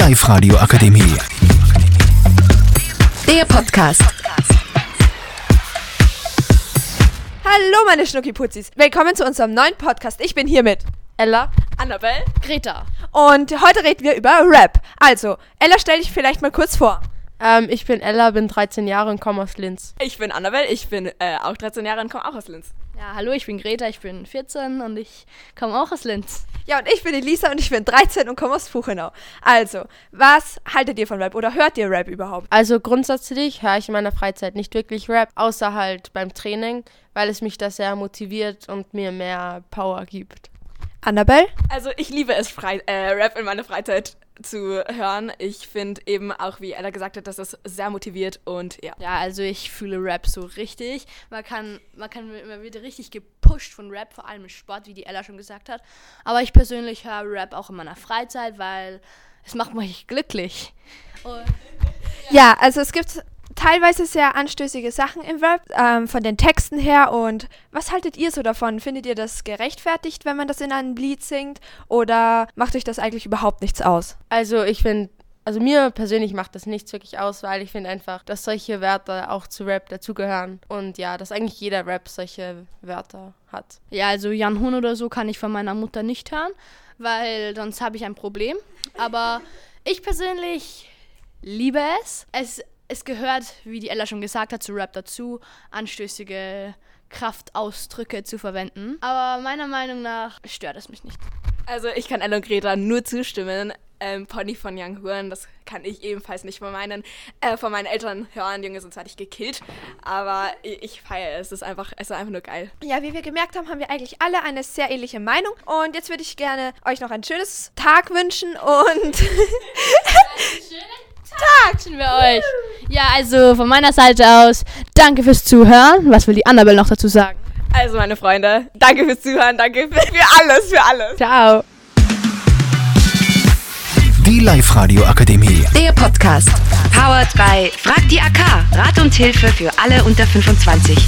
Live-Radio Akademie. Der Podcast. Hallo meine Schnuckiputzis, willkommen zu unserem neuen Podcast. Ich bin hier mit Ella, Annabelle Greta. und heute reden wir über Rap. Also, Ella, stell dich vielleicht mal kurz vor. Ähm, ich bin Ella, bin 13 Jahre und komme aus Linz. Ich bin Annabelle, ich bin äh, auch 13 Jahre und komme auch aus Linz. Ja, hallo, ich bin Greta, ich bin 14 und ich komme auch aus Linz. Ja, und ich bin Elisa und ich bin 13 und komme aus Buchenau. Also, was haltet ihr von Rap oder hört ihr Rap überhaupt? Also grundsätzlich höre ich in meiner Freizeit nicht wirklich Rap, außer halt beim Training, weil es mich da sehr motiviert und mir mehr Power gibt. Annabelle? Also ich liebe es, Frei äh, Rap in meiner Freizeit zu hören. Ich finde eben auch, wie Ella gesagt hat, dass es sehr motiviert und ja. Ja, also ich fühle Rap so richtig. Man kann, man kann, man wird richtig gepusht von Rap, vor allem im Sport, wie die Ella schon gesagt hat. Aber ich persönlich höre Rap auch in meiner Freizeit, weil es macht mich glücklich. Und Ja, also es gibt teilweise sehr anstößige Sachen im Rap, ähm, von den Texten her. Und was haltet ihr so davon? Findet ihr das gerechtfertigt, wenn man das in einem Lied singt? Oder macht euch das eigentlich überhaupt nichts aus? Also ich finde, also mir persönlich macht das nichts wirklich aus, weil ich finde einfach, dass solche Wörter auch zu Rap dazugehören. Und ja, dass eigentlich jeder Rap solche Wörter hat. ja, also Jan Hun oder so kann ich von meiner Mutter nicht hören, weil sonst habe ich ein Problem. Aber ich persönlich liebe es. Es, es gehört, wie die Ella schon gesagt hat, zu Rap dazu, anstößige Kraftausdrücke zu verwenden. Aber meiner Meinung nach stört es mich nicht. Also ich kann Ella und Greta nur zustimmen. Ähm, Pony von Young hören, das kann ich ebenfalls nicht von meinen, äh, von meinen Eltern hören. Junge, sonst hatte ich gekillt. Aber ich, ich feiere es. Es ist einfach, es ist einfach nur geil. Ja, wie wir gemerkt haben, haben wir eigentlich alle eine sehr ähnliche Meinung. Und jetzt würde ich gerne euch noch ein schönes Tag wünschen und. Ja, also von meiner Seite aus, danke fürs Zuhören. Was will die Annabelle noch dazu sagen? Also meine Freunde, danke fürs Zuhören, danke für, für alles, für alles. Ciao! Die Live-Radio Akademie. Der Podcast. Powered by Frag die AK. Rat und Hilfe für alle unter 25.